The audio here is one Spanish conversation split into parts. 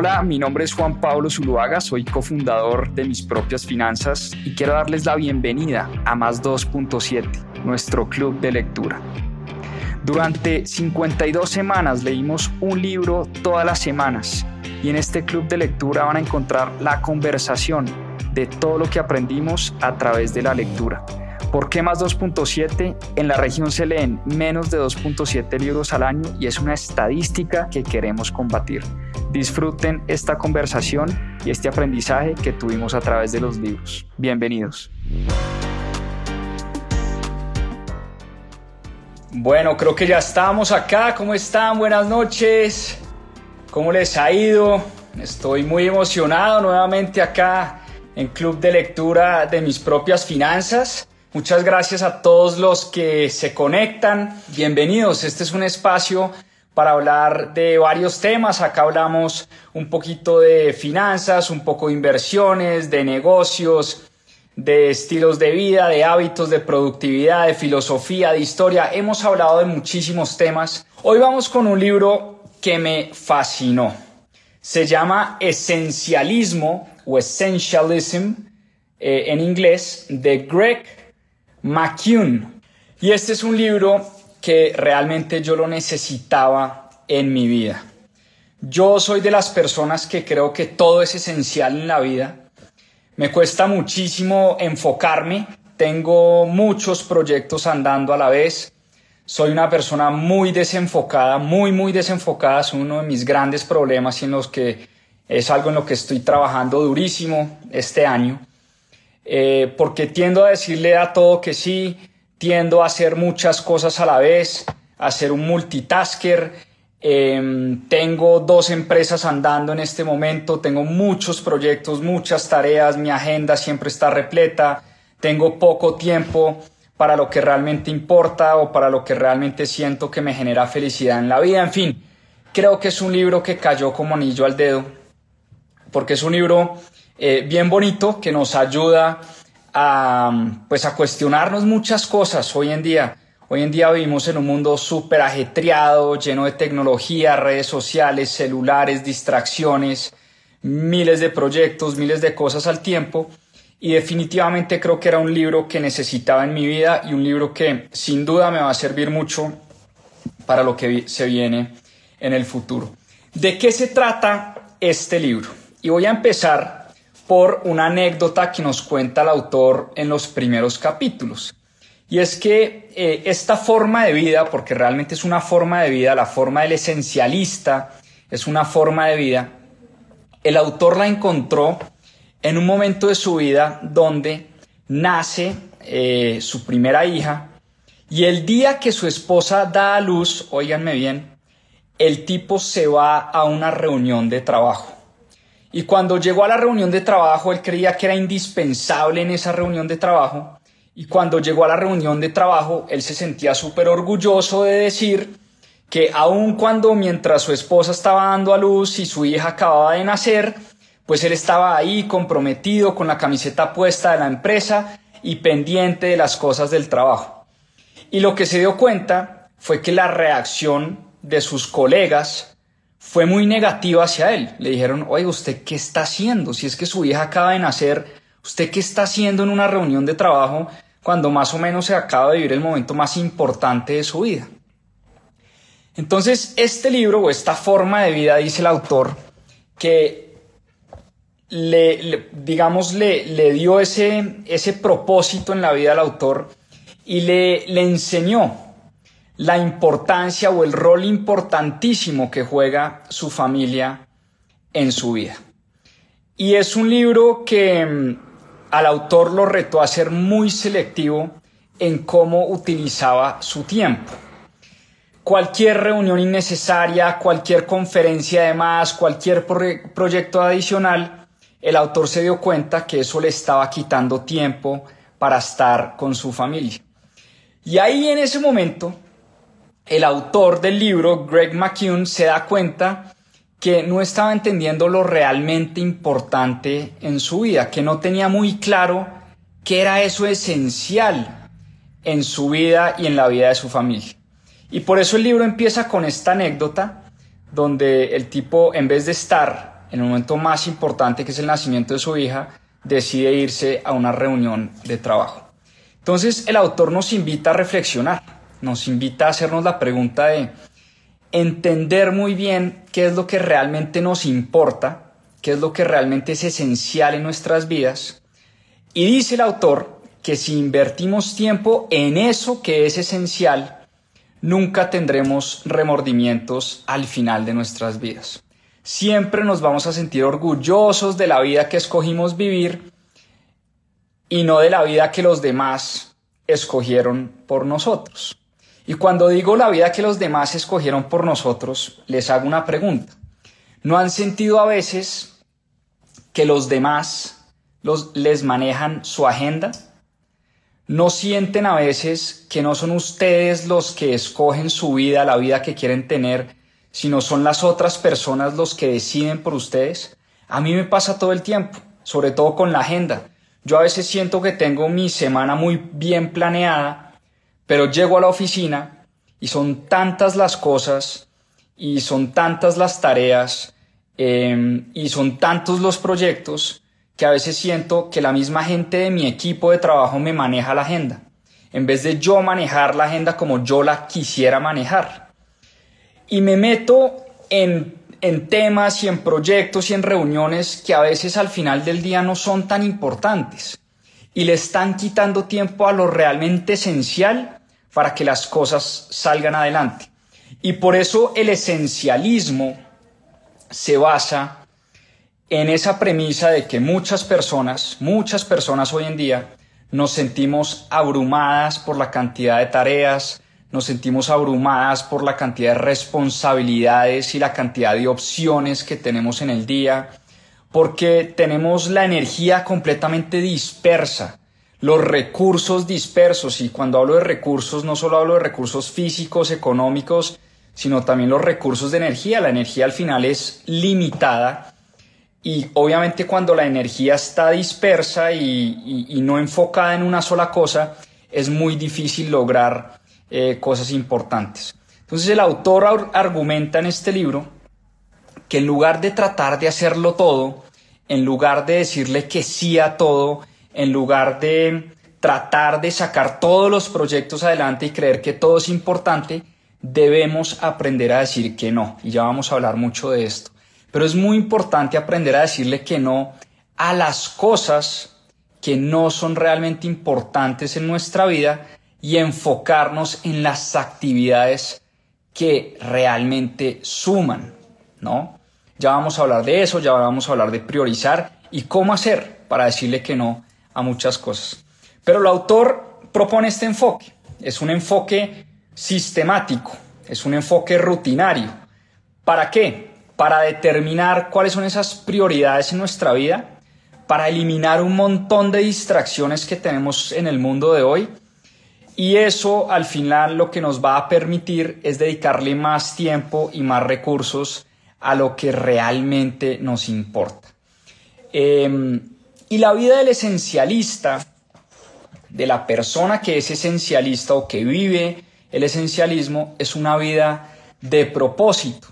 Hola, mi nombre es Juan Pablo Zuluaga, soy cofundador de Mis Propias Finanzas y quiero darles la bienvenida a Más 2.7, nuestro club de lectura. Durante 52 semanas leímos un libro todas las semanas y en este club de lectura van a encontrar la conversación de todo lo que aprendimos a través de la lectura. ¿Por qué más 2.7? En la región se leen menos de 2.7 libros al año y es una estadística que queremos combatir. Disfruten esta conversación y este aprendizaje que tuvimos a través de los libros. Bienvenidos. Bueno, creo que ya estamos acá. ¿Cómo están? Buenas noches. ¿Cómo les ha ido? Estoy muy emocionado nuevamente acá en Club de Lectura de mis propias finanzas. Muchas gracias a todos los que se conectan. Bienvenidos. Este es un espacio para hablar de varios temas. Acá hablamos un poquito de finanzas, un poco de inversiones, de negocios, de estilos de vida, de hábitos, de productividad, de filosofía, de historia. Hemos hablado de muchísimos temas. Hoy vamos con un libro que me fascinó. Se llama Esencialismo o Essentialism eh, en inglés de Greg McCune. Y este es un libro que realmente yo lo necesitaba en mi vida. Yo soy de las personas que creo que todo es esencial en la vida. Me cuesta muchísimo enfocarme. Tengo muchos proyectos andando a la vez. Soy una persona muy desenfocada, muy, muy desenfocada. Es uno de mis grandes problemas en los que es algo en lo que estoy trabajando durísimo este año. Eh, porque tiendo a decirle a todo que sí, tiendo a hacer muchas cosas a la vez, a ser un multitasker. Em, tengo dos empresas andando en este momento, tengo muchos proyectos, muchas tareas, mi agenda siempre está repleta, tengo poco tiempo para lo que realmente importa o para lo que realmente siento que me genera felicidad en la vida. En fin, creo que es un libro que cayó como anillo al dedo, porque es un libro eh, bien bonito que nos ayuda pues a cuestionarnos muchas cosas hoy en día. Hoy en día vivimos en un mundo súper ajetreado, lleno de tecnología, redes sociales, celulares, distracciones, miles de proyectos, miles de cosas al tiempo. Y definitivamente creo que era un libro que necesitaba en mi vida y un libro que sin duda me va a servir mucho para lo que se viene en el futuro. ¿De qué se trata este libro? Y voy a empezar por una anécdota que nos cuenta el autor en los primeros capítulos. Y es que eh, esta forma de vida, porque realmente es una forma de vida, la forma del esencialista es una forma de vida, el autor la encontró en un momento de su vida donde nace eh, su primera hija y el día que su esposa da a luz, óiganme bien, el tipo se va a una reunión de trabajo. Y cuando llegó a la reunión de trabajo, él creía que era indispensable en esa reunión de trabajo. Y cuando llegó a la reunión de trabajo, él se sentía súper orgulloso de decir que aun cuando mientras su esposa estaba dando a luz y su hija acababa de nacer, pues él estaba ahí comprometido con la camiseta puesta de la empresa y pendiente de las cosas del trabajo. Y lo que se dio cuenta fue que la reacción de sus colegas fue muy negativa hacia él. Le dijeron, oye, ¿usted qué está haciendo? Si es que su hija acaba de nacer, ¿usted qué está haciendo en una reunión de trabajo cuando más o menos se acaba de vivir el momento más importante de su vida? Entonces, este libro o esta forma de vida, dice el autor, que le, digamos, le, le, dio ese, ese propósito en la vida al autor y le, le enseñó la importancia o el rol importantísimo que juega su familia en su vida. Y es un libro que mm, al autor lo retó a ser muy selectivo en cómo utilizaba su tiempo. Cualquier reunión innecesaria, cualquier conferencia de más, cualquier proyecto adicional, el autor se dio cuenta que eso le estaba quitando tiempo para estar con su familia. Y ahí en ese momento, el autor del libro, Greg McCune, se da cuenta que no estaba entendiendo lo realmente importante en su vida, que no tenía muy claro qué era eso esencial en su vida y en la vida de su familia. Y por eso el libro empieza con esta anécdota donde el tipo, en vez de estar en el momento más importante que es el nacimiento de su hija, decide irse a una reunión de trabajo. Entonces el autor nos invita a reflexionar, nos invita a hacernos la pregunta de entender muy bien qué es lo que realmente nos importa, qué es lo que realmente es esencial en nuestras vidas. Y dice el autor que si invertimos tiempo en eso que es esencial, nunca tendremos remordimientos al final de nuestras vidas. Siempre nos vamos a sentir orgullosos de la vida que escogimos vivir y no de la vida que los demás escogieron por nosotros. Y cuando digo la vida que los demás escogieron por nosotros, les hago una pregunta. ¿No han sentido a veces que los demás les manejan su agenda? ¿No sienten a veces que no son ustedes los que escogen su vida, la vida que quieren tener, sino son las otras personas los que deciden por ustedes? A mí me pasa todo el tiempo, sobre todo con la agenda. Yo a veces siento que tengo mi semana muy bien planeada, pero llego a la oficina y son tantas las cosas y son tantas las tareas em, y son tantos los proyectos que a veces siento que la misma gente de mi equipo de trabajo me maneja la agenda, en vez de yo manejar la agenda como yo la quisiera manejar. Y me meto en, en temas y en proyectos y en reuniones que a veces al final del día no son tan importantes y le están quitando tiempo a lo realmente esencial para que las cosas salgan adelante. Y por eso el esencialismo se basa en esa premisa de que muchas personas, muchas personas hoy en día, nos sentimos abrumadas por la cantidad de tareas, nos sentimos abrumadas por la cantidad de responsabilidades y la cantidad de opciones que tenemos en el día, porque tenemos la energía completamente dispersa los recursos dispersos. Y cuando hablo de recursos, no solo hablo de recursos físicos, económicos, sino también los recursos de energía. La energía al final es limitada y obviamente cuando la energía está dispersa y, no enfocada en una sola cosa, es muy difícil lograr eh, cosas importantes. Entonces el autor argumenta en este libro que en lugar de tratar de hacerlo todo, en lugar de decirle que sí a todo, en lugar de tratar de sacar todos los proyectos adelante y creer que todo es importante, debemos aprender a decir que no. Y ya vamos a hablar mucho de esto. Pero es muy importante aprender a decirle que no a las cosas que no son realmente importantes en nuestra vida y enfocarnos en las actividades que realmente suman, ¿no? Ya vamos a hablar de eso, ya vamos a hablar de priorizar y cómo hacer para decirle que no a muchas cosas. Pero el autor propone este enfoque. Es un enfoque sistemático, es un enfoque rutinario. ¿Para qué? Para determinar cuáles son esas prioridades en nuestra vida, para eliminar un montón de distracciones que tenemos en el mundo de hoy. Y eso al final lo que nos va a permitir es dedicarle más tiempo y más recursos a lo que realmente nos importa. Eh, y la vida del esencialista, de la persona que es esencialista o que vive el esencialismo, es una vida de propósito.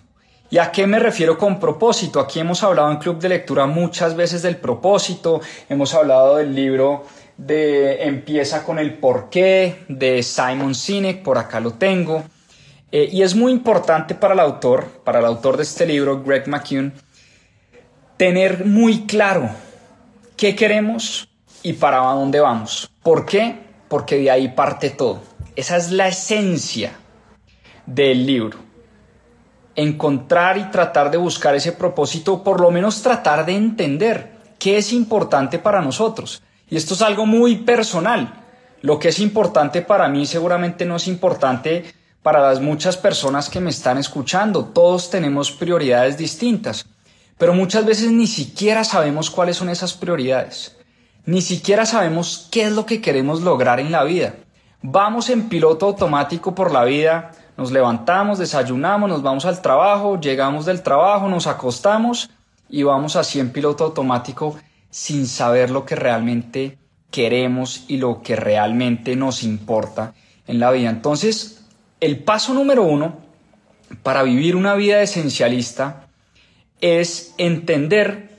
¿Y a qué me refiero con propósito? Aquí hemos hablado en Club de Lectura muchas veces del propósito, hemos hablado del libro de Empieza con el porqué de Simon Sinek, por acá lo tengo. Eh, y es muy importante para el autor, para el autor de este libro, Greg McKeown, tener muy claro qué queremos y para dónde vamos. ¿Por qué? Porque de ahí parte todo. Esa es la esencia del libro. Encontrar y tratar de buscar ese propósito, por lo menos tratar de entender qué es importante para nosotros. Y esto es algo muy personal. Lo que es importante para mí seguramente no es importante para las muchas personas que me están escuchando. Todos tenemos prioridades distintas, pero muchas veces ni siquiera sabemos cuáles son esas prioridades. Ni siquiera sabemos qué es lo que queremos lograr en la vida. Vamos en piloto automático por la vida, nos levantamos, desayunamos, nos vamos al trabajo, llegamos del trabajo, nos acostamos y vamos así en piloto automático sin saber lo que realmente queremos y lo que realmente nos importa en la vida. Entonces, el paso número uno para vivir una vida esencialista es entender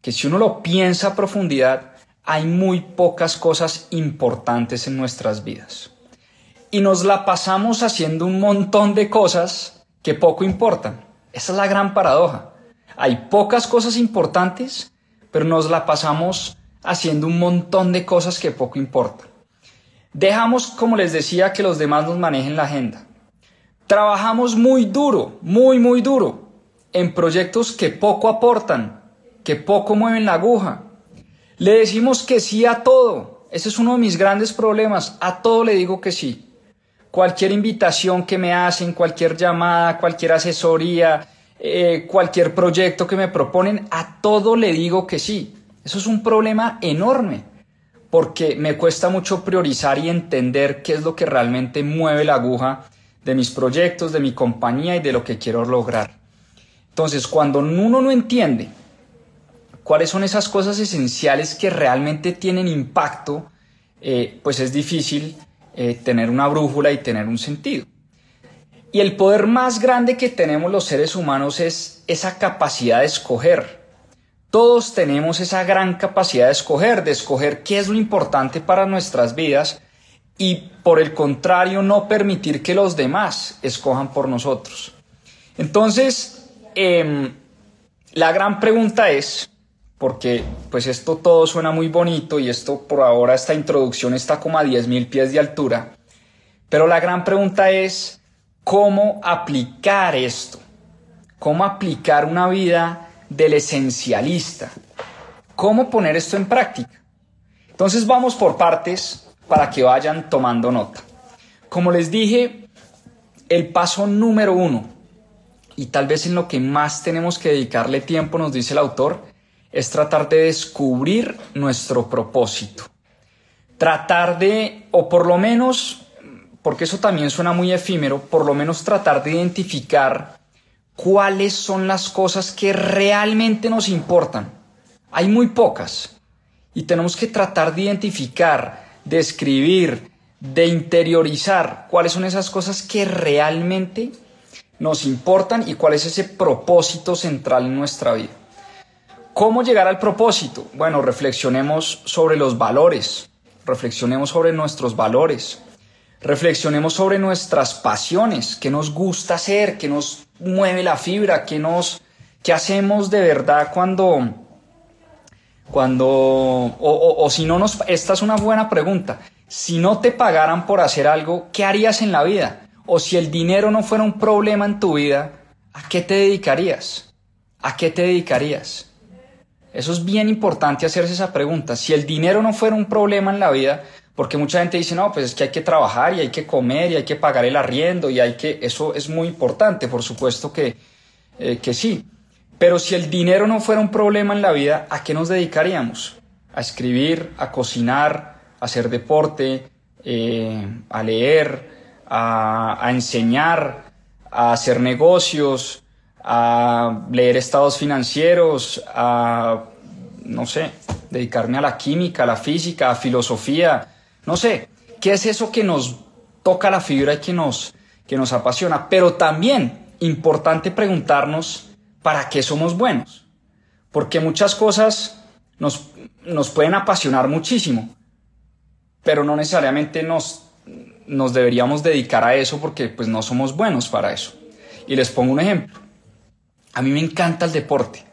que si uno lo piensa a profundidad, hay muy pocas cosas importantes en nuestras vidas. Y nos la pasamos haciendo un montón de cosas que poco importan. Esa es la gran paradoja. Hay pocas cosas importantes, pero nos la pasamos haciendo un montón de cosas que poco importan. Dejamos, como les decía, que los demás nos manejen la agenda. Trabajamos muy duro, muy, muy duro, en proyectos que poco aportan, que poco mueven la aguja. Le decimos que sí a todo. Ese es uno de mis grandes problemas. A todo le digo que sí. Cualquier invitación que me hacen, cualquier llamada, cualquier asesoría, eh, cualquier proyecto que me proponen, a todo le digo que sí. Eso es un problema enorme porque me cuesta mucho priorizar y entender qué es lo que realmente mueve la aguja de mis proyectos, de mi compañía y de lo que quiero lograr. Entonces, cuando uno no entiende cuáles son esas cosas esenciales que realmente tienen impacto, eh, pues es difícil eh, tener una brújula y tener un sentido. Y el poder más grande que tenemos los seres humanos es esa capacidad de escoger. Todos tenemos esa gran capacidad de escoger, de escoger qué es lo importante para nuestras vidas y por el contrario no permitir que los demás escojan por nosotros. Entonces, em, la gran pregunta es, porque pues esto todo suena muy bonito y esto por ahora esta introducción está como a 10.000 pies de altura, pero la gran pregunta es, ¿cómo aplicar esto? ¿Cómo aplicar una vida del esencialista. ¿Cómo poner esto en práctica? Entonces vamos por partes para que vayan tomando nota. Como les dije, el paso número uno, y tal vez en lo que más tenemos que dedicarle tiempo, nos dice el autor, es tratar de descubrir nuestro propósito. Tratar de, o por lo menos, porque eso también suena muy efímero, por lo menos tratar de identificar cuáles son las cosas que realmente nos importan. Hay muy pocas y tenemos que tratar de identificar, de escribir, de interiorizar cuáles son esas cosas que realmente nos importan y cuál es ese propósito central en nuestra vida. ¿Cómo llegar al propósito? Bueno, reflexionemos sobre los valores, reflexionemos sobre nuestros valores, reflexionemos sobre nuestras pasiones, qué nos gusta hacer, qué nos mueve la fibra, qué nos, qué hacemos de verdad cuando, cuando, o, o si no nos, esta es una buena pregunta, si no te pagaran por hacer algo, ¿qué harías en la vida? O si el dinero no fuera un problema en tu vida, ¿a qué te dedicarías? ¿A qué te dedicarías? Eso es bien importante hacerse esa pregunta. Si el dinero no fuera un problema en la vida, porque mucha gente dice, no, pues es que hay que trabajar y hay que comer y hay que pagar el arriendo y hay que, eso es muy importante, por supuesto que, eh, que sí. Pero si el dinero no fuera un problema en la vida, ¿a qué nos dedicaríamos? A escribir, a cocinar, a hacer deporte, eh, a leer, a, enseñar, a hacer negocios, a leer estados financieros, a, no sé, dedicarme a la química, a la física, a filosofía, no sé, ¿qué es eso que nos toca la fibra y que nos, que nos apasiona? Pero también importante preguntarnos para qué somos buenos. Porque muchas cosas nos, nos pueden apasionar muchísimo, pero no necesariamente nos, nos deberíamos dedicar a eso porque pues no somos buenos para eso. Y les pongo un ejemplo. A mí me encanta el deporte.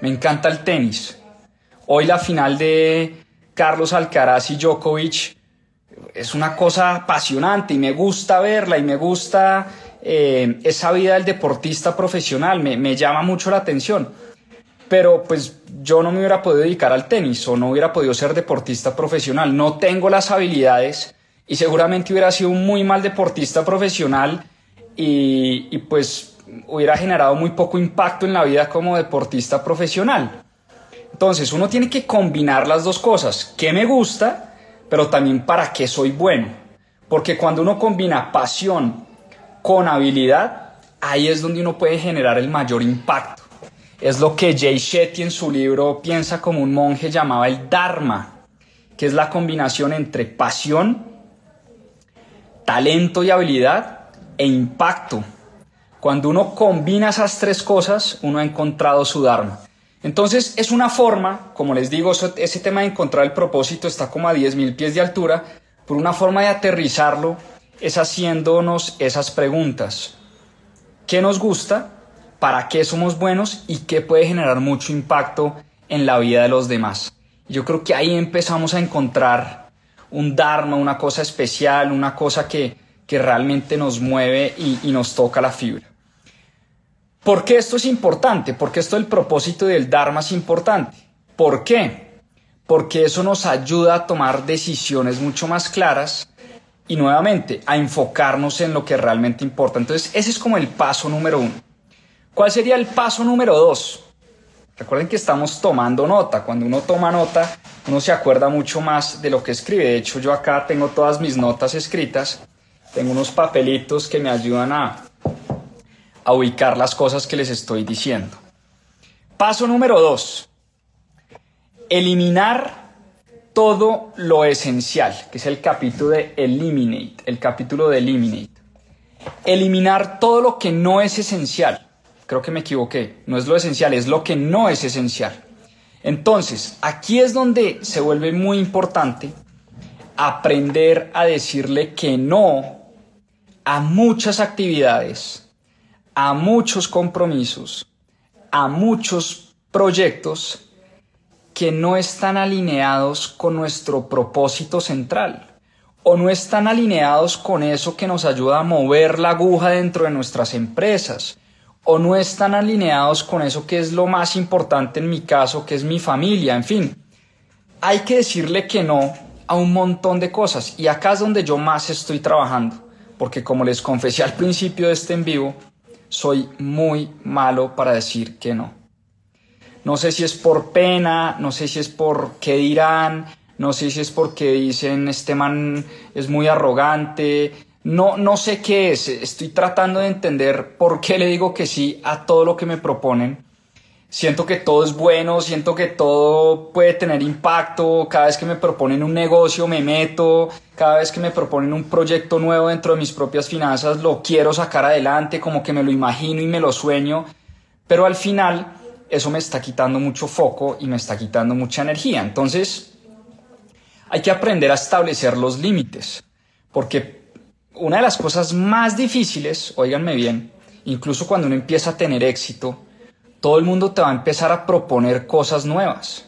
Me encanta el tenis. Hoy la final de Carlos Alcaraz y Djokovic es una cosa apasionante y me gusta verla y me gusta eh, esa vida del deportista profesional, me, me llama mucho la atención. Pero pues yo no me hubiera podido dedicar al tenis o no hubiera podido ser deportista profesional. No tengo las habilidades y seguramente hubiera sido un muy mal deportista profesional y, pues hubiera generado muy poco impacto en la vida como deportista profesional. Entonces uno tiene que combinar las dos cosas, qué me gusta, pero también para qué soy bueno. Porque cuando uno combina pasión con habilidad, ahí es donde uno puede generar el mayor impacto. Es lo que Jay Shetty en su libro Piensa como un monje llamaba el Dharma, que es la combinación entre pasión, talento y habilidad e impacto. Cuando uno combina esas tres cosas, uno ha encontrado su Dharma. Entonces es una forma, como les digo, ese tema de encontrar el propósito está como a 10.000 pies de altura, por una forma de aterrizarlo es haciéndonos esas preguntas. ¿Qué nos gusta? ¿Para qué somos buenos? ¿Y qué puede generar mucho impacto en la vida de los demás? Yo creo que ahí empezamos a encontrar un Dharma, una cosa especial, una cosa que, que realmente nos mueve y, nos toca la fibra. ¿Por qué esto es importante? ¿Por qué esto del propósito del Dharma es importante? ¿Por qué? Porque eso nos ayuda a tomar decisiones mucho más claras y nuevamente a enfocarnos en lo que realmente importa. Entonces ese es como el paso número uno. ¿Cuál sería el paso número dos? Recuerden que estamos tomando nota. Cuando uno toma nota, uno se acuerda mucho más de lo que escribe. De hecho, yo acá tengo todas mis notas escritas. Tengo unos papelitos que me ayudan a, a ubicar las cosas que les estoy diciendo. Paso número dos. Eliminar todo lo esencial, que es el capítulo de Eliminate, el capítulo de Eliminate. Eliminar todo lo que no es esencial. Creo que me equivoqué. No es lo esencial, es lo que no es esencial. Entonces, aquí es donde se vuelve muy importante aprender a decirle que no a muchas actividades a muchos compromisos, a muchos proyectos que no están alineados con nuestro propósito central o no están alineados con eso que nos ayuda a mover la aguja dentro de nuestras empresas o no están alineados con eso que es lo más importante en mi caso, que es mi familia, en fin. Hay que decirle que no a un montón de cosas y acá es donde yo más estoy trabajando, porque como les confesé al principio de este en vivo, soy muy malo para decir que no. No sé si es por pena, no sé si es por qué dirán, no sé si es porque dicen este man es muy arrogante, no, no sé qué es, estoy tratando de entender por qué le digo que sí a todo lo que me proponen. Siento que todo es bueno, siento que todo puede tener impacto, cada vez que me proponen un negocio me meto, cada vez que me proponen un proyecto nuevo dentro de mis propias finanzas lo quiero sacar adelante, como que me lo imagino y me lo sueño, pero al final eso me está quitando mucho foco y me está quitando mucha energía. Entonces hay que aprender a establecer los límites, porque una de las cosas más difíciles, oíganme bien, incluso cuando uno empieza a tener éxito, todo el mundo te va a empezar a proponer cosas nuevas.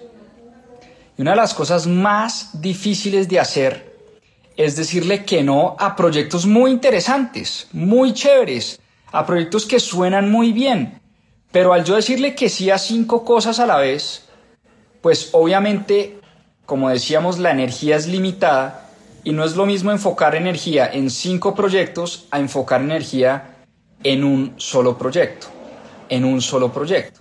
Y una de las cosas más difíciles de hacer es decirle que no a proyectos muy interesantes, muy chéveres, a proyectos que suenan muy bien. Pero al yo decirle que sí a cinco cosas a la vez, pues obviamente, como decíamos, la energía es limitada y no es lo mismo enfocar energía en cinco proyectos a enfocar energía en un solo proyecto en un solo proyecto.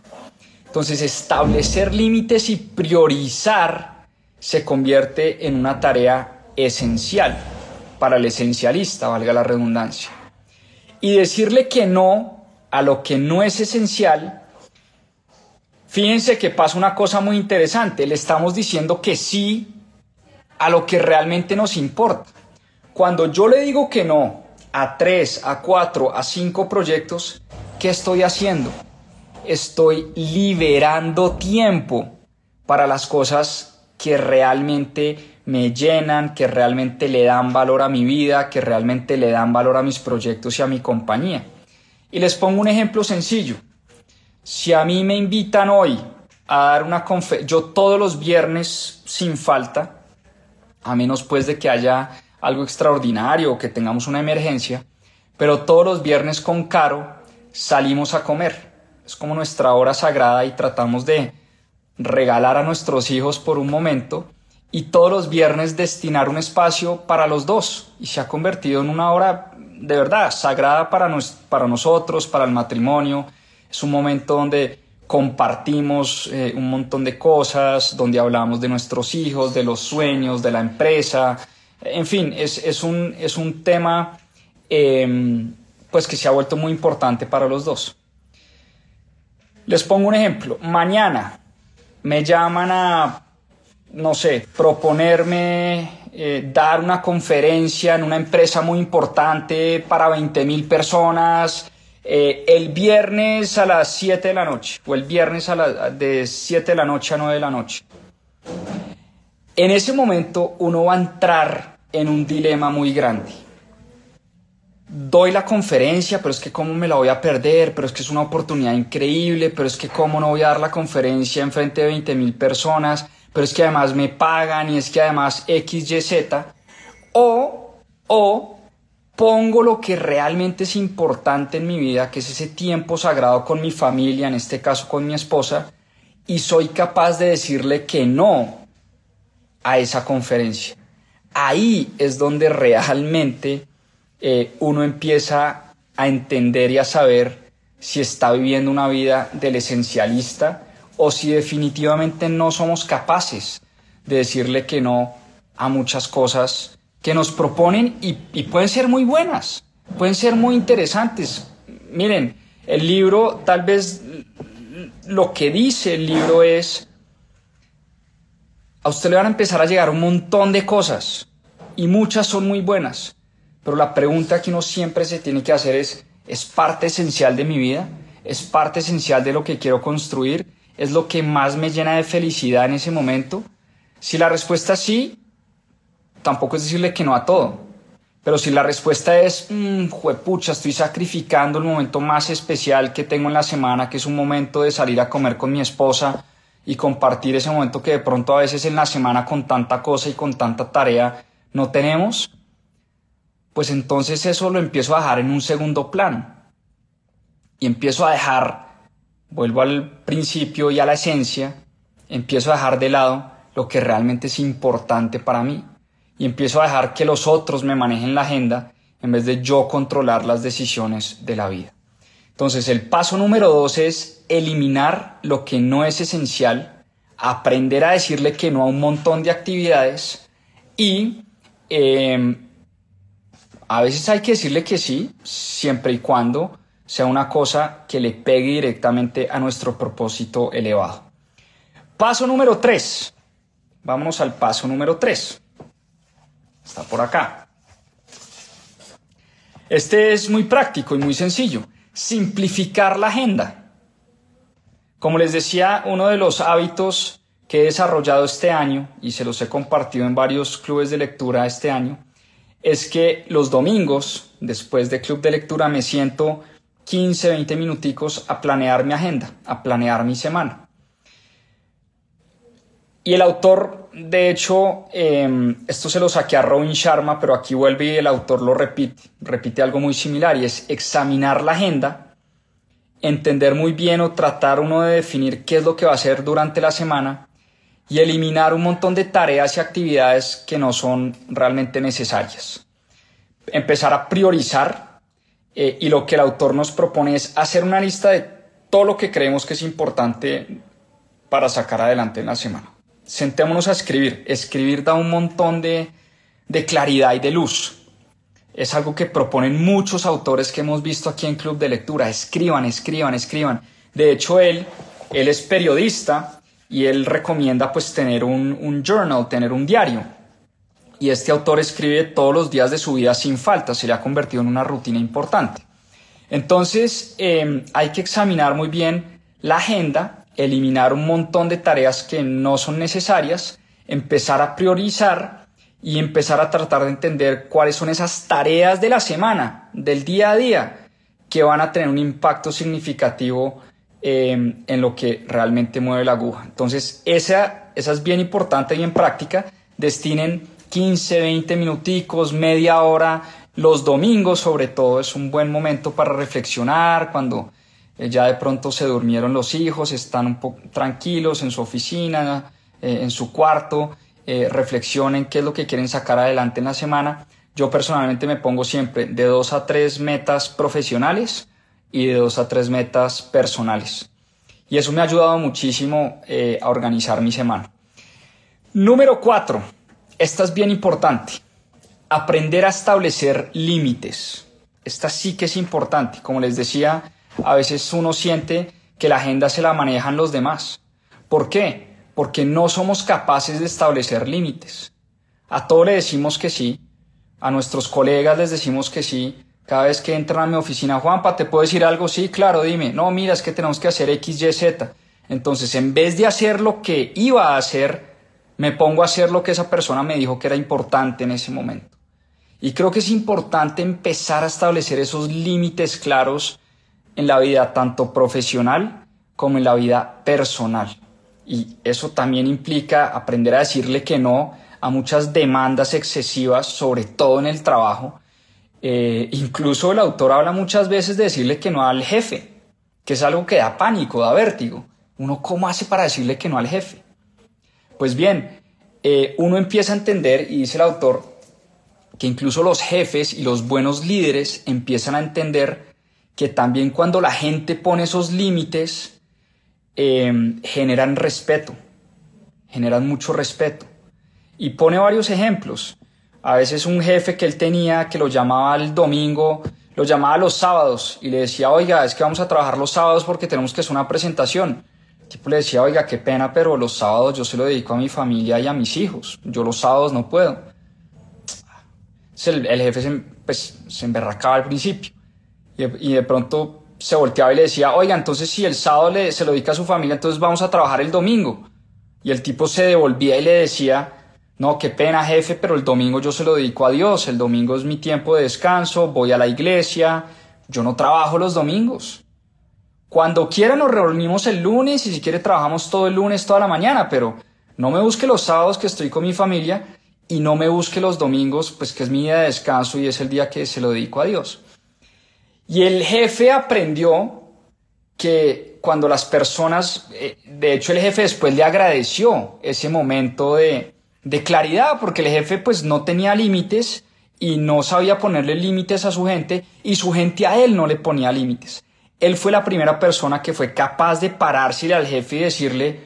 Entonces, establecer límites y priorizar se convierte en una tarea esencial para el esencialista, valga la redundancia. Y decirle que no a lo que no es esencial, fíjense que pasa una cosa muy interesante, le estamos diciendo que sí a lo que realmente nos importa. Cuando yo le digo que no a tres, a cuatro, a cinco proyectos, ¿qué estoy haciendo? Estoy liberando tiempo para las cosas que realmente me llenan, que realmente le dan valor a mi vida, que realmente le dan valor a mis proyectos y a mi compañía. Y les pongo un ejemplo sencillo. Si a mí me invitan hoy a dar una conferencia. Yo todos los viernes sin falta, a menos pues de que haya algo extraordinario o que tengamos una emergencia, pero todos los viernes con Caro salimos a comer. Es como nuestra hora sagrada y tratamos de regalar a nuestros hijos por un momento y todos los viernes destinar un espacio para los dos y se ha convertido en una hora de verdad sagrada para, para nosotros, para el matrimonio. Es un momento donde compartimos eh, un montón de cosas, donde hablamos de nuestros hijos, de los sueños, de la empresa. En fin, es, un, es un tema em, pues que se ha vuelto muy importante para los dos. Les pongo un ejemplo. Mañana me llaman a, no sé, proponerme eh, dar una conferencia en una empresa muy importante para 20 mil personas eh, el viernes a las 7 de la noche o el viernes a la, de 7 de la noche a 9 de la noche. En ese momento uno va a entrar en un dilema muy grande doy la conferencia, pero es que cómo me la voy a perder, pero es que es una oportunidad increíble, pero es que cómo no voy a dar la conferencia en frente de 20 mil personas, pero es que además me pagan y es que además X, Y, Z, o, o pongo lo que realmente es importante en mi vida, que es ese tiempo sagrado con mi familia, en este caso con mi esposa, y soy capaz de decirle que no a esa conferencia. Ahí es donde realmente eh, uno empieza a entender y a saber si está viviendo una vida del esencialista o si definitivamente no somos capaces de decirle que no a muchas cosas que nos proponen y, pueden ser muy buenas, pueden ser muy interesantes. Miren, el libro, tal vez lo que dice el libro es, a usted le van a empezar a llegar un montón de cosas y muchas son muy buenas, pero la pregunta que uno siempre se tiene que hacer es, ¿es parte esencial de mi vida? ¿Es parte esencial de lo que quiero construir? ¿Es lo que más me llena de felicidad en ese momento? Si la respuesta es sí, tampoco es decirle que no a todo. Pero si la respuesta es, mmm, juepucha, estoy sacrificando el momento más especial que tengo en la semana, que es un momento de salir a comer con mi esposa y compartir ese momento que de pronto a veces en la semana con tanta cosa y con tanta tarea no tenemos, pues entonces eso lo empiezo a dejar en un segundo plano. Y empiezo a dejar, vuelvo al principio y a la esencia, empiezo a dejar de lado lo que realmente es importante para mí. Y empiezo a dejar que los otros me manejen la agenda en vez de yo controlar las decisiones de la vida. Entonces el paso número dos es eliminar lo que no es esencial, aprender a decirle que no a un montón de actividades y eh, a veces hay que decirle que sí, siempre y cuando sea una cosa que le pegue directamente a nuestro propósito elevado. Paso número 3. Vámonos al paso número 3. Está por acá. Este es muy práctico y muy sencillo. Simplificar la agenda. Como les decía, uno de los hábitos que he desarrollado este año y se los he compartido en varios clubes de lectura este año es que los domingos, después de club de lectura, me siento 15, 20 minuticos a planear mi agenda, a planear mi semana. Y el autor, de hecho, em, esto se lo saqué a Robin Sharma, pero aquí vuelve y el autor lo repite, repite algo muy similar y es examinar la agenda, entender muy bien o tratar uno de definir qué es lo que va a hacer durante la semana y eliminar un montón de tareas y actividades que no son realmente necesarias. Empezar a priorizar eh, y lo que el autor nos propone es hacer una lista de todo lo que creemos que es importante para sacar adelante en la semana. Sentémonos a escribir. Escribir da un montón de, de claridad y de luz. Es algo que proponen muchos autores que hemos visto aquí en Club de Lectura. Escriban, escriban, escriban. De hecho, él, él es periodista y él recomienda pues tener un, journal, tener un diario. Y este autor escribe todos los días de su vida sin falta, se le ha convertido en una rutina importante. Entonces em, hay que examinar muy bien la agenda, eliminar un montón de tareas que no son necesarias, empezar a priorizar y empezar a tratar de entender cuáles son esas tareas de la semana, del día a día, que van a tener un impacto significativo em, en lo que realmente mueve la aguja. Entonces, esa, esa es bien importante y en práctica. Destinen 15, 20 minuticos, media hora, los domingos sobre todo es un buen momento para reflexionar cuando eh, ya de pronto se durmieron los hijos, están un poco tranquilos en su oficina, eh, en su cuarto, eh, reflexionen qué es lo que quieren sacar adelante en la semana. Yo personalmente me pongo siempre de dos a tres metas profesionales y de dos a tres metas personales. Y eso me ha ayudado muchísimo a organizar mi semana. Número cuatro. Esta es bien importante. Aprender a establecer límites. Esta sí que es importante. Como les decía, a veces uno siente que la agenda se la manejan los demás. ¿Por qué? Porque no somos capaces de establecer límites. A todo le decimos que sí, a nuestros colegas les decimos que sí. Cada vez que entran a mi oficina, Juanpa, ¿te puedo decir algo? Sí, claro, dime. No, mira, es que tenemos que hacer X, Y, Z. Entonces, en vez de hacer lo que iba a hacer, me pongo a hacer lo que esa persona me dijo que era importante en ese momento. Y creo que es importante empezar a establecer esos límites claros en la vida tanto profesional como en la vida personal. Y eso también implica aprender a decirle que no a muchas demandas excesivas, sobre todo en el trabajo. Eh, incluso el autor habla muchas veces de decirle que no al jefe, que es algo que da pánico, da vértigo. Uno cómo hace para decirle que no al jefe. Pues bien, eh, uno empieza a entender, y dice el autor, que incluso los jefes y los buenos líderes empiezan a entender que también cuando la gente pone esos límites, eh, generan respeto, generan mucho respeto. Y pone varios ejemplos. A veces un jefe que él tenía, que lo llamaba el domingo, lo llamaba los sábados y le decía, oiga, es que vamos a trabajar los sábados porque tenemos que hacer una presentación. El tipo le decía, oiga, qué pena, pero los sábados yo se lo dedico a mi familia y a mis hijos. Yo los sábados no puedo. El, el jefe se, pues, se emberracaba al principio y de, pronto se volteaba y le decía, oiga, entonces si el sábado le, se lo dedica a su familia, entonces vamos a trabajar el domingo. Y el tipo se devolvía y le decía, no, qué pena jefe, pero el domingo yo se lo dedico a Dios, el domingo es mi tiempo de descanso, voy a la iglesia, yo no trabajo los domingos. Cuando quiera nos reunimos el lunes y si quiere trabajamos todo el lunes, toda la mañana, pero no me busque los sábados que estoy con mi familia y no me busque los domingos, pues que es mi día de descanso y es el día que se lo dedico a Dios. Y el jefe aprendió que cuando las personas, eh, de hecho el jefe después le agradeció ese momento de, claridad, porque el jefe pues no tenía límites y no sabía ponerle límites a su gente y su gente a él no le ponía límites. Él fue la primera persona que fue capaz de parársele al jefe y decirle,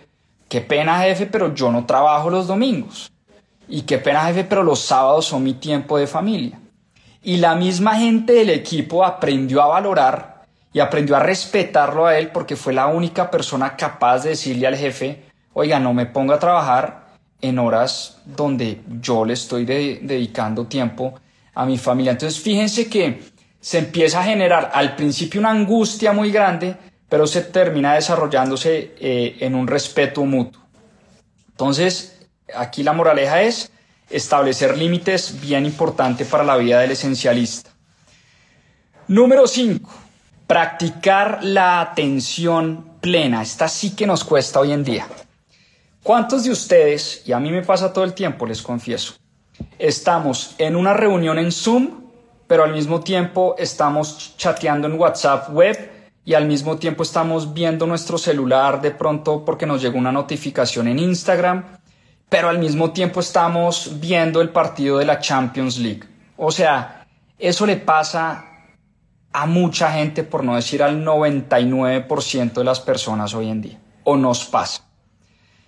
qué pena jefe, pero yo no trabajo los domingos. Y qué pena jefe, pero los sábados son mi tiempo de familia. Y la misma gente del equipo aprendió a valorar y aprendió a respetarlo a él porque fue la única persona capaz de decirle al jefe, oiga, no me ponga a trabajar en horas donde yo le estoy dedicando tiempo a mi familia. Entonces fíjense que se empieza a generar al principio una angustia muy grande, pero se termina desarrollándose eh, en un respeto mutuo. Entonces, aquí la moraleja es, establecer límites bien importante para la vida del esencialista. Número 5. Practicar la atención plena. Esta sí que nos cuesta hoy en día. ¿Cuántos de ustedes, y a mí me pasa todo el tiempo, les confieso, estamos en una reunión en Zoom, pero al mismo tiempo estamos chateando en WhatsApp web y al mismo tiempo estamos viendo nuestro celular de pronto porque nos llegó una notificación en Instagram pero al mismo tiempo estamos viendo el partido de la Champions League. O sea, eso le pasa a mucha gente, por no decir al 99% de las personas hoy en día, o nos pasa.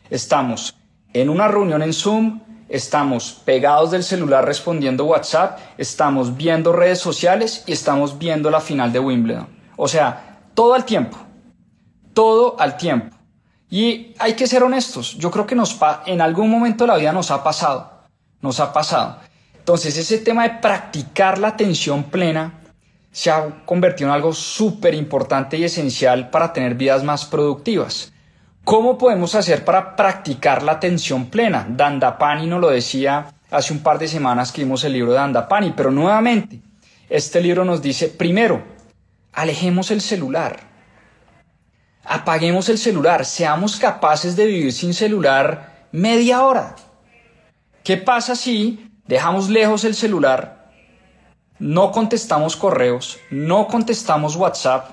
Estamos en una reunión en Zoom, estamos pegados del celular respondiendo WhatsApp, estamos viendo redes sociales y estamos viendo la final de Wimbledon. O sea, todo al tiempo, todo al tiempo. Y hay que ser honestos, yo creo que nos en algún momento de la vida nos ha pasado, nos ha pasado. Entonces ese tema de practicar la atención plena se ha convertido en algo súper importante y esencial para tener vidas más productivas. ¿Cómo podemos hacer para practicar la atención plena? Dandapani nos lo decía hace un par de semanas que el libro de Dandapani, pero nuevamente, este libro nos dice, primero, alejemos el celular Apaguemos el celular, seamos capaces de vivir sin celular media hora. ¿Qué pasa si dejamos lejos el celular, no contestamos correos, no contestamos WhatsApp,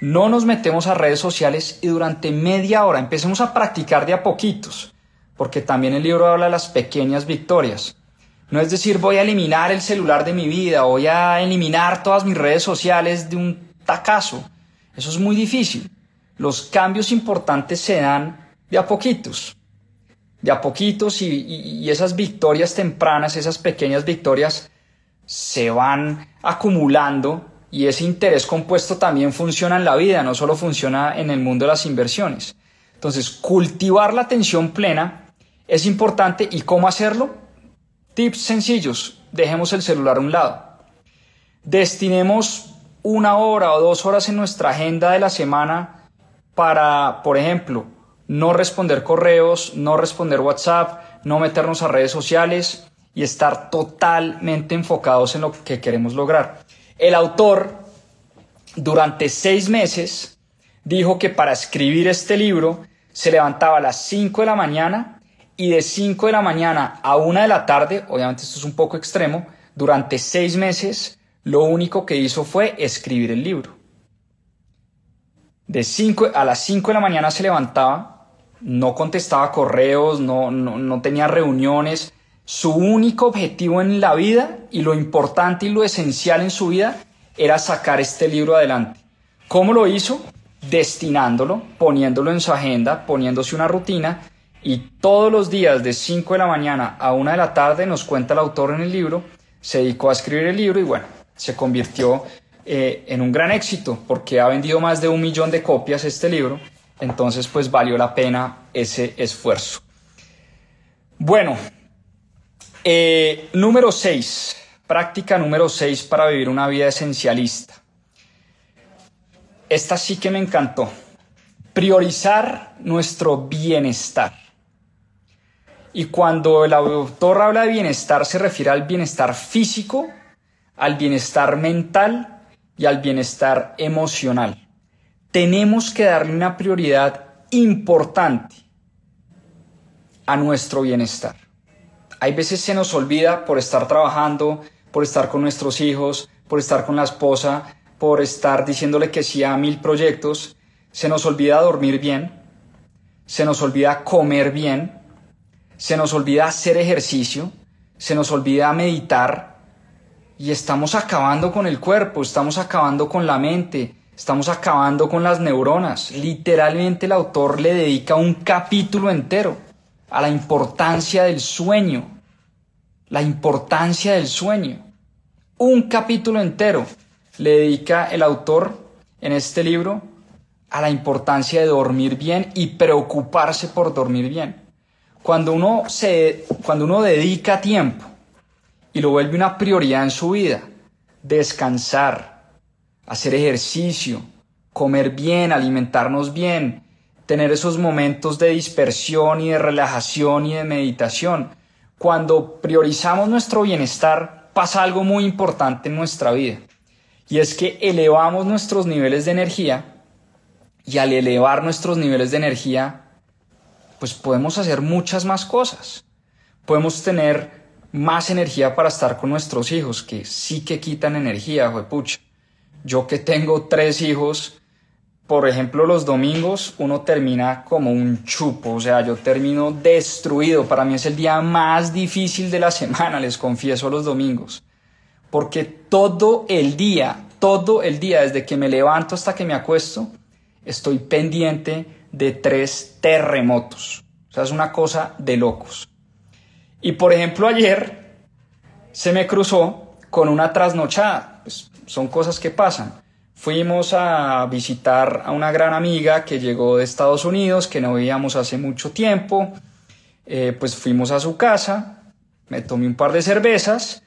no nos metemos a redes sociales y durante media hora empecemos a practicar de a poquitos? Porque también el libro habla de las pequeñas victorias. No es decir, voy a eliminar el celular de mi vida, voy a eliminar todas mis redes sociales de un tacazo. Eso es muy difícil. Los cambios importantes se dan de a poquitos de a poquitos y, esas victorias tempranas, esas pequeñas victorias se van acumulando y ese interés compuesto también funciona en la vida, no solo funciona en el mundo de las inversiones. Entonces, cultivar la atención plena es importante y cómo hacerlo? Tips sencillos, dejemos el celular a un lado. Destinemos una hora o dos horas en nuestra agenda de la semana para, por ejemplo, no responder correos, no responder WhatsApp, no meternos a redes sociales y estar totalmente enfocados en lo que queremos lograr. El autor, durante seis meses, dijo que para escribir este libro se levantaba a las 5 de la mañana y de 5 de la mañana a 1 de la tarde, obviamente esto es un poco extremo, durante seis meses lo único que hizo fue escribir el libro. De 5 a las 5 de la mañana se levantaba, no contestaba correos, no, no, tenía reuniones. Su único objetivo en la vida y lo importante y lo esencial en su vida era sacar este libro adelante. ¿Cómo lo hizo? Destinándolo, poniéndolo en su agenda, poniéndose una rutina y todos los días de 5 de la mañana a 1 de la tarde nos cuenta el autor en el libro, se dedicó a escribir el libro y bueno, se convirtió eh, en un gran éxito porque ha vendido más de un millón de copias este libro entonces, pues valió la pena ese esfuerzo. Bueno, eh, número 6, práctica número 6 para vivir una vida esencialista. Esta sí que me encantó. Priorizar nuestro bienestar. Y cuando el autor habla de bienestar se refiere al bienestar físico, al bienestar mental y al bienestar emocional. Tenemos que darle una prioridad importante a nuestro bienestar. Hay veces se nos olvida por estar trabajando, por estar con nuestros hijos, por estar con la esposa, por estar diciéndole que sí a mil proyectos, se nos olvida dormir bien, se nos olvida comer bien, se nos olvida hacer ejercicio, se nos olvida meditar y estamos acabando con el cuerpo, estamos acabando con la mente, Estamos acabando con las neuronas. Literalmente el autor le dedica un capítulo entero a la importancia del sueño. La importancia del sueño. Un capítulo entero le dedica el autor en este libro a la importancia de dormir bien y preocuparse por dormir bien. Cuando uno, se, cuando uno dedica tiempo y lo vuelve una prioridad en su vida, descansar, hacer ejercicio, comer bien, alimentarnos bien, tener esos momentos de dispersión y de relajación y de meditación. Cuando priorizamos nuestro bienestar, pasa algo muy importante en nuestra vida. Y es que elevamos nuestros niveles de energía y al elevar nuestros niveles de energía, pues podemos hacer muchas más cosas. Podemos tener más energía para estar con nuestros hijos, que sí que quitan energía, pucha. Yo que tengo tres hijos, por ejemplo, los domingos uno termina como un chupo, o sea, yo termino destruido. Para mí es el día más difícil de la semana, les confieso, los domingos. Porque todo el día, todo el día, desde que me levanto hasta que me acuesto, estoy pendiente de tres terremotos. O sea, es una cosa de locos. Y por ejemplo, ayer se me cruzó con una trasnochada. Pues, son cosas que pasan. Fuimos a visitar a una gran amiga que llegó de Estados Unidos, que no veíamos hace mucho tiempo. Eh, pues fuimos a su casa, me tomé un par de cervezas,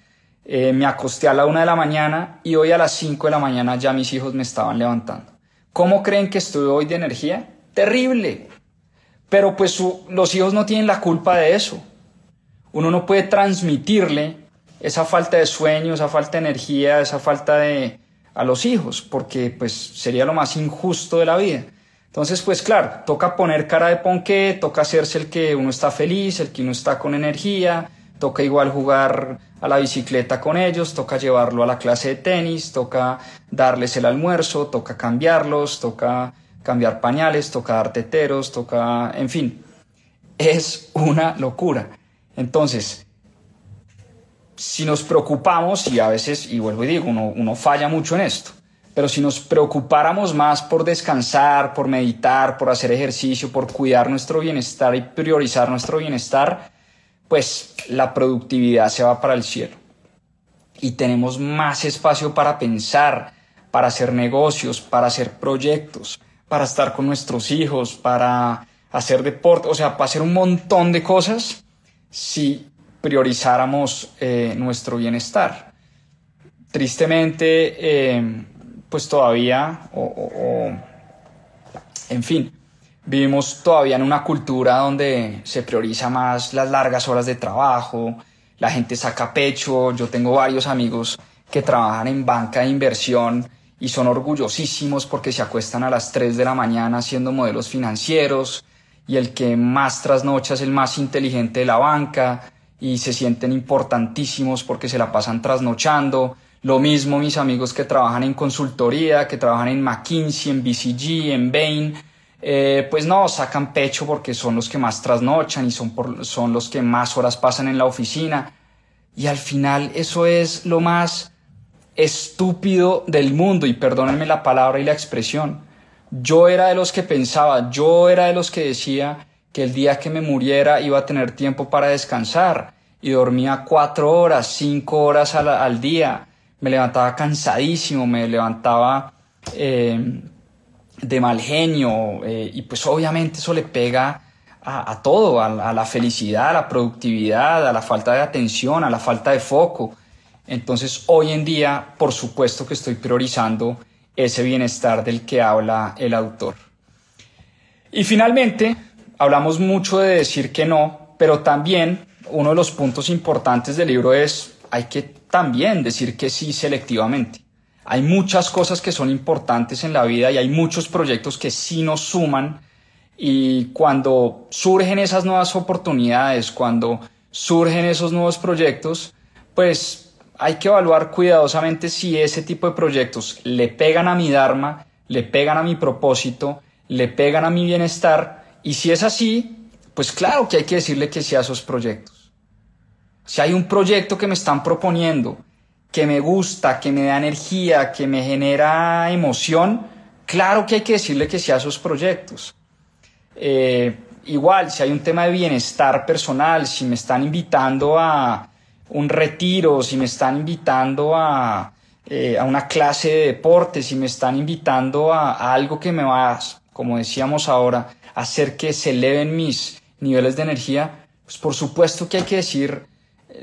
eh, me acosté a la una de la mañana y hoy a las cinco de la mañana ya mis hijos me estaban levantando. ¿Cómo creen que estoy hoy de energía? Terrible. Pero pues los hijos no tienen la culpa de eso. Uno no puede transmitirle esa falta de sueño, esa falta de energía, esa falta de a los hijos, porque pues sería lo más injusto de la vida. Entonces, pues claro, toca poner cara de ponqué, toca hacerse el que uno está feliz, el que uno está con energía, toca igual jugar a la bicicleta con ellos, toca llevarlo a la clase de tenis, toca darles el almuerzo, toca cambiarlos, toca cambiar pañales, toca dar teteros, toca, en fin, es una locura. Entonces, si nos preocupamos, y a veces, y vuelvo y digo, uno, uno falla mucho en esto, pero si nos preocupáramos más por descansar, por meditar, por hacer ejercicio, por cuidar nuestro bienestar y priorizar nuestro bienestar, pues la productividad se va para el cielo. Y tenemos más espacio para pensar, para hacer negocios, para hacer proyectos, para estar con nuestros hijos, para hacer deporte, o sea, para hacer un montón de cosas si priorizáramos eh, nuestro bienestar. Tristemente, eh, pues todavía, o, en fin, vivimos todavía en una cultura donde se prioriza más las largas horas de trabajo, la gente saca pecho, yo tengo varios amigos que trabajan en banca de inversión y son orgullosísimos porque se acuestan a las 3 de la mañana haciendo modelos financieros y el que más trasnocha es el más inteligente de la banca y se sienten importantísimos porque se la pasan trasnochando lo mismo mis amigos que trabajan en consultoría, que trabajan en McKinsey, en BCG, en Bain, eh, pues no, sacan pecho porque son los que más trasnochan y son, son los que más horas pasan en la oficina. Y al final eso es lo más estúpido del mundo, y perdónenme la palabra y la expresión. Yo era de los que pensaba, yo era de los que decía que el día que me muriera iba a tener tiempo para descansar y dormía cuatro horas, cinco horas al día me levantaba cansadísimo, me levantaba eh, de mal genio eh, y pues obviamente eso le pega a, todo, a, la felicidad, a la productividad, a la falta de atención, a la falta de foco. Entonces hoy en día, por supuesto que estoy priorizando ese bienestar del que habla el autor. Y finalmente, hablamos mucho de decir que no, pero también uno de los puntos importantes del libro es hay que también decir que sí selectivamente. Hay muchas cosas que son importantes en la vida y hay muchos proyectos que sí nos suman y cuando surgen esas nuevas oportunidades, cuando surgen esos nuevos proyectos, pues hay que evaluar cuidadosamente si ese tipo de proyectos le pegan a mi Dharma, le pegan a mi propósito, le pegan a mi bienestar y si es así, pues claro que hay que decirle que sí a esos proyectos. Si hay un proyecto que me están proponiendo, que me gusta, que me da energía, que me genera emoción, claro que hay que decirle que sí a esos proyectos. Eh, igual, si hay un tema de bienestar personal, si me están invitando a un retiro, si me están invitando a, eh, a una clase de deporte, si me están invitando a, algo que me va, como decíamos ahora, a hacer que se eleven mis niveles de energía, pues por supuesto que hay que decir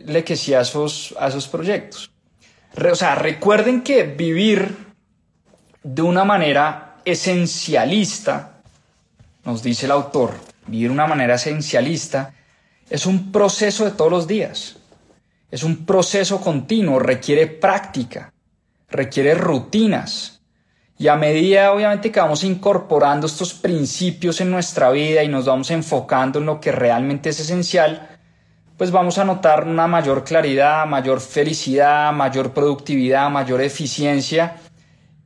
le que sí a esos, a esos proyectos. o sea, recuerden que vivir de una manera esencialista, nos dice el autor, vivir de una manera esencialista es un proceso de todos los días, es un proceso continuo, requiere práctica, requiere rutinas. Y a medida, obviamente, que vamos incorporando estos principios en nuestra vida y nos vamos enfocando en lo que realmente es esencial, pues vamos a notar una mayor claridad, mayor felicidad, mayor productividad, mayor eficiencia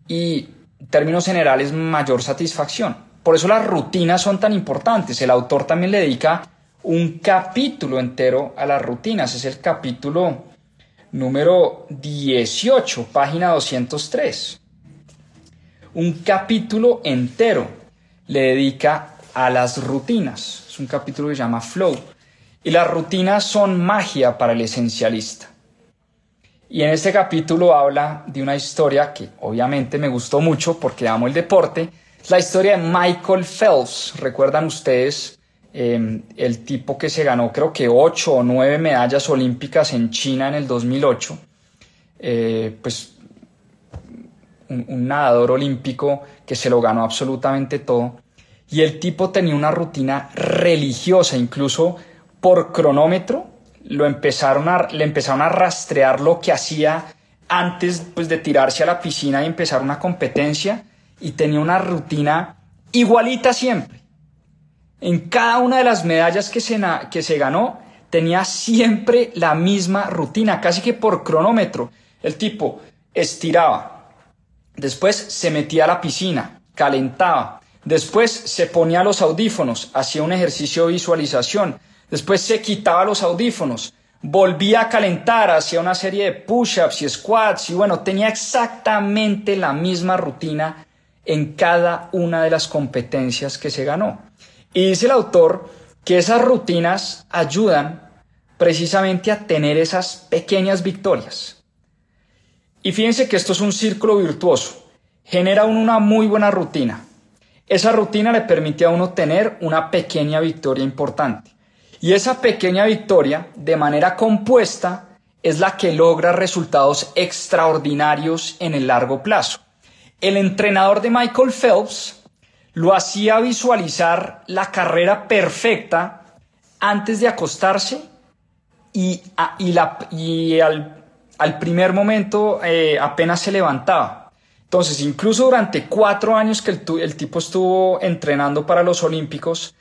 y, en términos generales, mayor satisfacción. Por eso las rutinas son tan importantes. El autor también le dedica un capítulo entero a las rutinas. Es el capítulo número 18, página 203. Un capítulo entero le dedica a las rutinas. Es un capítulo que se llama Flow. Y las rutinas son magia para el esencialista. Y en este capítulo habla de una historia que obviamente me gustó mucho porque amo el deporte. La historia de Michael Phelps. ¿Recuerdan ustedes em, el tipo que se ganó creo que ocho o nueve medallas olímpicas en China en el 2008? Eh, pues un, nadador olímpico que se lo ganó absolutamente todo. Y el tipo tenía una rutina religiosa, incluso por cronómetro, lo empezaron le empezaron a rastrear lo que hacía antes pues, de tirarse a la piscina y empezar una competencia y tenía una rutina igualita siempre. En cada una de las medallas que se, que se ganó, tenía siempre la misma rutina, casi que por cronómetro. El tipo estiraba, después se metía a la piscina, calentaba, después se ponía los audífonos, hacía un ejercicio de visualización, después se quitaba los audífonos, volvía a calentar, hacía una serie de push-ups y squats y bueno, tenía exactamente la misma rutina en cada una de las competencias que se ganó. Y dice el autor que esas rutinas ayudan precisamente a tener esas pequeñas victorias. Y fíjense que esto es un círculo virtuoso. Genera una muy buena rutina. Esa rutina le permite a uno tener una pequeña victoria importante. Y esa pequeña victoria, de manera compuesta, es la que logra resultados extraordinarios en el largo plazo. El entrenador de Michael Phelps lo hacía visualizar la carrera perfecta antes de acostarse y, al, primer momento eh, apenas se levantaba. Entonces, incluso durante cuatro años que el, el tipo estuvo entrenando para los Olímpicos,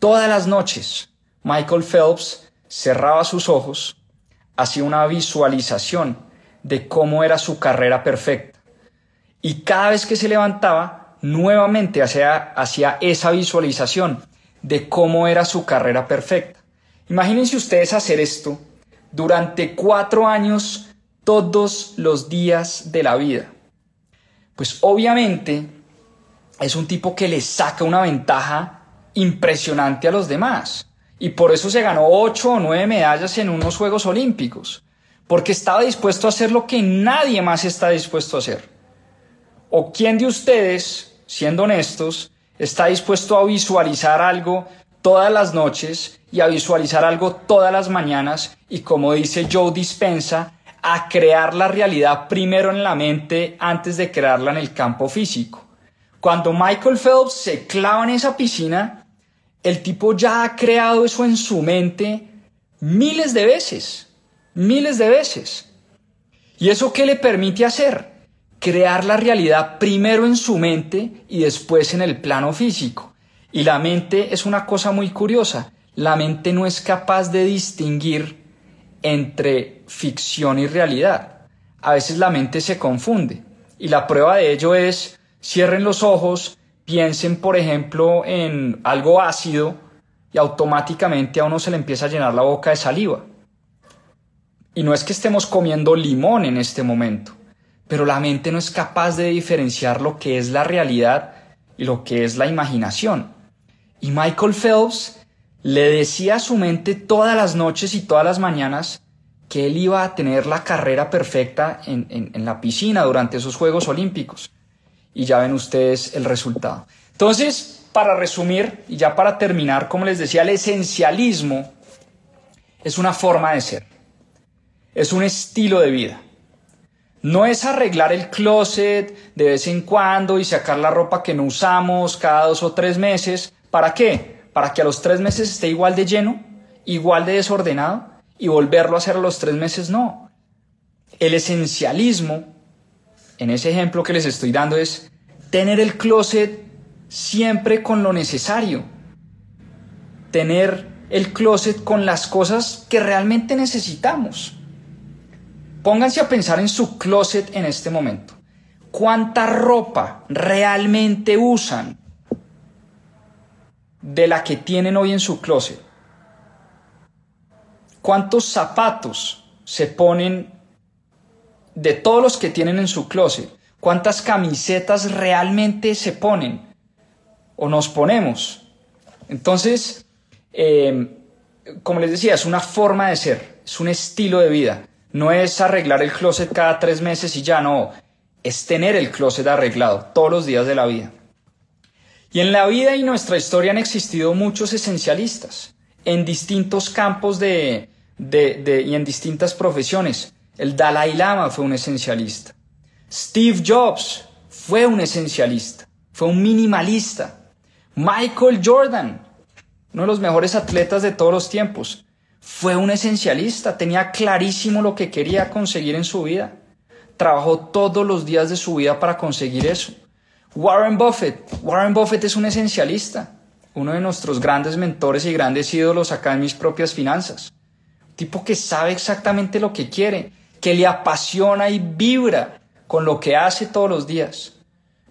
todas las noches Michael Phelps cerraba sus ojos, hacía una visualización de cómo era su carrera perfecta y cada vez que se levantaba, nuevamente hacía, esa visualización de cómo era su carrera perfecta. Imagínense ustedes hacer esto durante cuatro años todos los días de la vida. Pues obviamente es un tipo que le saca una ventaja impresionante a los demás. Y por eso se ganó ocho o nueve medallas en unos Juegos Olímpicos. Porque estaba dispuesto a hacer lo que nadie más está dispuesto a hacer. ¿O quién de ustedes, siendo honestos, está dispuesto a visualizar algo todas las noches y a visualizar algo todas las mañanas y como dice Joe Dispensa, a crear la realidad primero en la mente antes de crearla en el campo físico? Cuando Michael Phelps se clava en esa piscina, el tipo ya ha creado eso en su mente miles de veces, miles de veces. ¿Y eso qué le permite hacer? Crear la realidad primero en su mente y después en el plano físico. Y la mente es una cosa muy curiosa. La mente no es capaz de distinguir entre ficción y realidad. A veces la mente se confunde. Y la prueba de ello es, cierren los ojos, piensen por ejemplo en algo ácido y automáticamente a uno se le empieza a llenar la boca de saliva. Y no es que estemos comiendo limón en este momento pero la mente no es capaz de diferenciar lo que es la realidad y lo que es la imaginación. Y Michael Phelps le decía a su mente todas las noches y todas las mañanas que él iba a tener la carrera perfecta en, la piscina durante esos Juegos Olímpicos. Y ya ven ustedes el resultado. Entonces, para resumir y ya para terminar, como les decía, el esencialismo es una forma de ser, es un estilo de vida. No es arreglar el closet de vez en cuando y sacar la ropa que no usamos cada dos o tres meses. ¿Para qué? Para que a los tres meses esté igual de lleno, igual de desordenado y volverlo a hacer a los tres meses. No. El esencialismo, en ese ejemplo que les estoy dando, es tener el closet siempre con lo necesario. Tener el closet con las cosas que realmente necesitamos. Pónganse a pensar en su closet en este momento. ¿Cuánta ropa realmente usan de la que tienen hoy en su closet? ¿Cuántos zapatos se ponen de todos los que tienen en su closet? ¿Cuántas camisetas realmente se ponen o nos ponemos? Entonces, eh, como les decía, es una forma de ser, es un estilo de vida. No es arreglar el closet cada tres meses y ya no, es tener el closet arreglado todos los días de la vida. Y en la vida y nuestra historia han existido muchos esencialistas en distintos campos de, de, y en distintas profesiones. El Dalai Lama fue un esencialista. Steve Jobs fue un esencialista, fue un minimalista. Michael Jordan, uno de los mejores atletas de todos los tiempos, fue un esencialista, tenía clarísimo lo que quería conseguir en su vida. Trabajó todos los días de su vida para conseguir eso. Warren Buffett. Warren Buffett es un esencialista, uno de nuestros grandes mentores y grandes ídolos acá en mis propias finanzas. tipo que sabe exactamente lo que quiere, que le apasiona y vibra con lo que hace todos los días.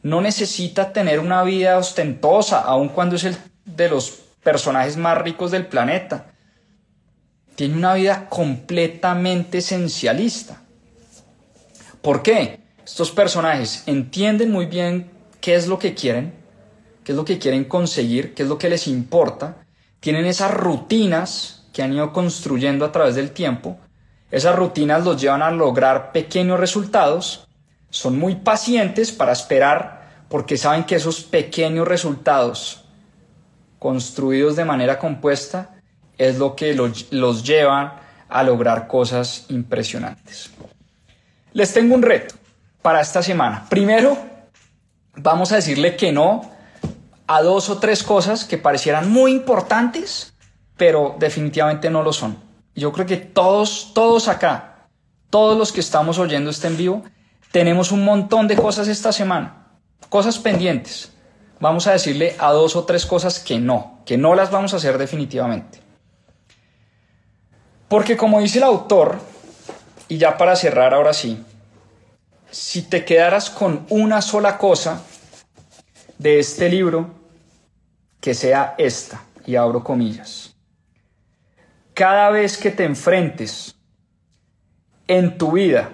No necesita tener una vida ostentosa, aun cuando es el de los personajes más ricos del planeta. Tiene una vida completamente esencialista. ¿Por qué? Estos personajes entienden muy bien qué es lo que quieren, qué es lo que quieren conseguir, qué es lo que les importa. Tienen esas rutinas que han ido construyendo a través del tiempo. Esas rutinas los llevan a lograr pequeños resultados. Son muy pacientes para esperar porque saben que esos pequeños resultados construidos de manera compuesta es lo que los, los llevan a lograr cosas impresionantes. Les tengo un reto para esta semana. Primero, vamos a decirle que no a dos o tres cosas que parecieran muy importantes, pero definitivamente no lo son. Yo creo que todos, todos acá, todos los que estamos oyendo este en vivo, tenemos un montón de cosas esta semana, cosas pendientes. Vamos a decirle a dos o tres cosas que no, que no las vamos a hacer definitivamente. Porque como dice el autor, y ya para cerrar ahora sí, si te quedaras con una sola cosa de este libro, que sea esta, y abro comillas. Cada vez que te enfrentes en tu vida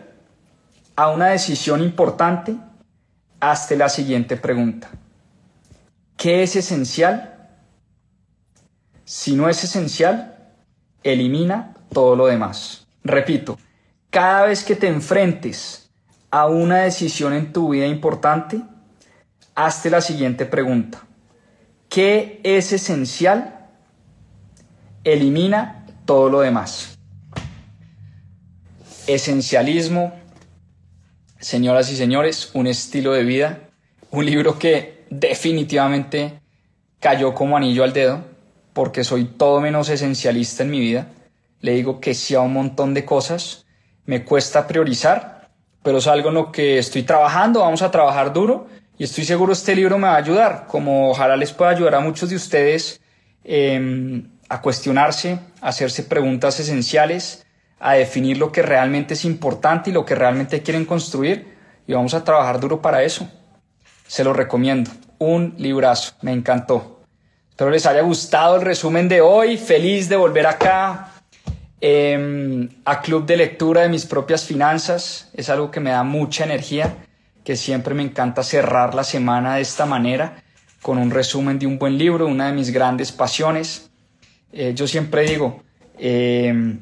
a una decisión importante, hazte la siguiente pregunta. ¿Qué es esencial? Si no es esencial, elimina todo lo demás. Repito, cada vez que te enfrentes a una decisión en tu vida importante, hazte la siguiente pregunta. ¿Qué es esencial? Elimina todo lo demás. Esencialismo, señoras y señores, un estilo de vida, un libro que definitivamente cayó como anillo al dedo, porque soy todo menos esencialista en mi vida. Le digo que sí a un montón de cosas me cuesta priorizar, pero es algo en lo que estoy trabajando, vamos a trabajar duro y estoy seguro este libro me va a ayudar, como ojalá les pueda ayudar a muchos de ustedes em, a cuestionarse, a hacerse preguntas esenciales, a definir lo que realmente es importante y lo que realmente quieren construir y vamos a trabajar duro para eso. Se lo recomiendo. Un librazo, me encantó. Espero les haya gustado el resumen de hoy. Feliz de volver acá Em, a club de lectura de mis propias finanzas. Es algo que me da mucha energía, que siempre me encanta cerrar la semana de esta manera, con un resumen de un buen libro, una de mis grandes pasiones. Eh, yo siempre digo, em,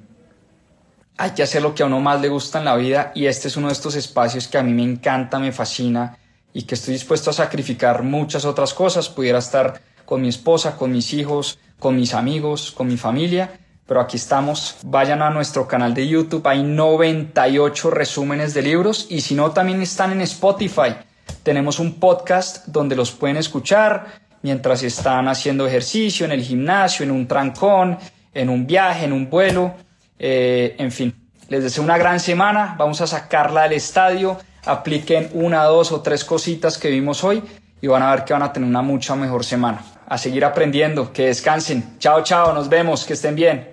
hay que hacer lo que a uno más le gusta en la vida y este es uno de estos espacios que a mí me encanta, me fascina y que estoy dispuesto a sacrificar muchas otras cosas. Pudiera estar con mi esposa, con mis hijos, con mis amigos, con mi familia pero aquí estamos. Vayan a nuestro canal de YouTube, hay 98 resúmenes de libros y si no, también están en Spotify. Tenemos un podcast donde los pueden escuchar mientras están haciendo ejercicio, en el gimnasio, en un trancón, en un viaje, en un vuelo, eh, en fin. Les deseo una gran semana, vamos a sacarla del estadio, apliquen una, dos o tres cositas que vimos hoy y van a ver que van a tener una mucha mejor semana. A seguir aprendiendo, que descansen. Chao, chao, nos vemos, que estén bien.